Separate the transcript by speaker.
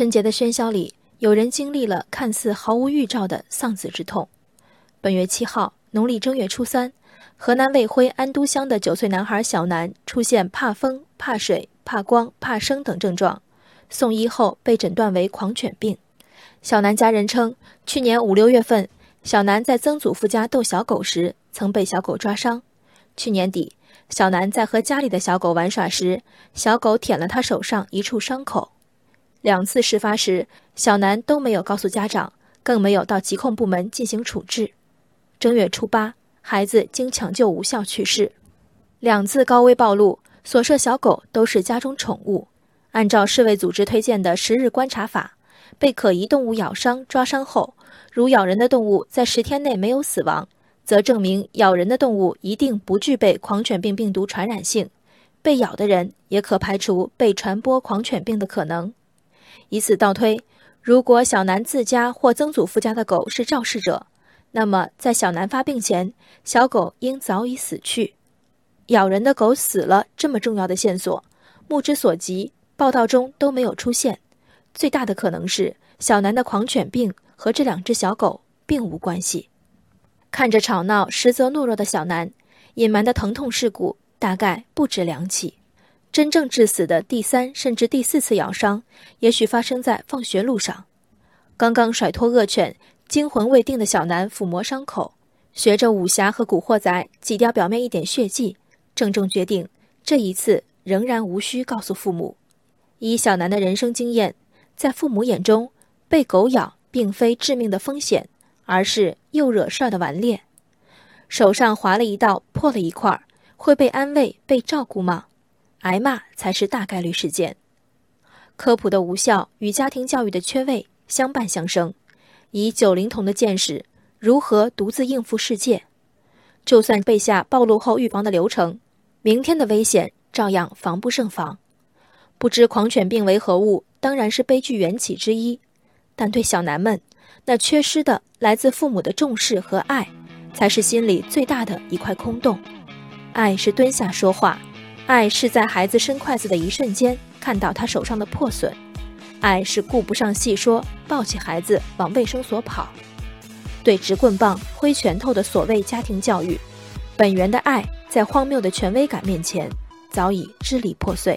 Speaker 1: 春节的喧嚣里，有人经历了看似毫无预兆的丧子之痛。本月七号，农历正月初三，河南卫辉安都乡的九岁男孩小南出现怕风、怕水、怕光、怕生等症状，送医后被诊断为狂犬病。小南家人称，去年五六月份，小南在曾祖父家逗小狗时，曾被小狗抓伤。去年底，小南在和家里的小狗玩耍时，小狗舔了他手上一处伤口。两次事发时，小南都没有告诉家长，更没有到疾控部门进行处置。正月初八，孩子经抢救无效去世。两次高危暴露，所涉小狗都是家中宠物。按照世卫组织推荐的十日观察法。被可疑动物咬伤、抓伤后，如咬人的动物在十天内没有死亡，则证明咬人的动物一定不具备狂犬病病毒传染性，被咬的人也可排除被传播狂犬病的可能。以此倒推，如果小南自家或曾祖父家的狗是肇事者，那么在小南发病前，小狗应早已死去。咬人的狗死了这么重要的线索，目之所及，报道中都没有出现。最大的可能是小南的狂犬病和这两只小狗并无关系。看着吵闹实则懦弱的小南，隐瞒的疼痛事故大概不止两起。真正致死的第三甚至第四次咬伤，也许发生在放学路上。刚刚甩脱恶犬、惊魂未定的小南抚摸伤口，学着武侠和古惑仔挤掉表面一点血迹，郑重决定这一次仍然无需告诉父母。以小南的人生经验。在父母眼中，被狗咬并非致命的风险，而是又惹事儿的顽劣。手上划了一道，破了一块，会被安慰、被照顾吗？挨骂才是大概率事件。科普的无效与家庭教育的缺位相伴相生。以九龄童的见识，如何独自应付世界？就算背下暴露后预防的流程，明天的危险照样防不胜防。不知狂犬病为何物。当然是悲剧缘起之一，但对小南们，那缺失的来自父母的重视和爱，才是心里最大的一块空洞。爱是蹲下说话，爱是在孩子伸筷子的一瞬间看到他手上的破损，爱是顾不上细说，抱起孩子往卫生所跑。对直棍棒、挥拳头的所谓家庭教育，本源的爱，在荒谬的权威感面前，早已支离破碎。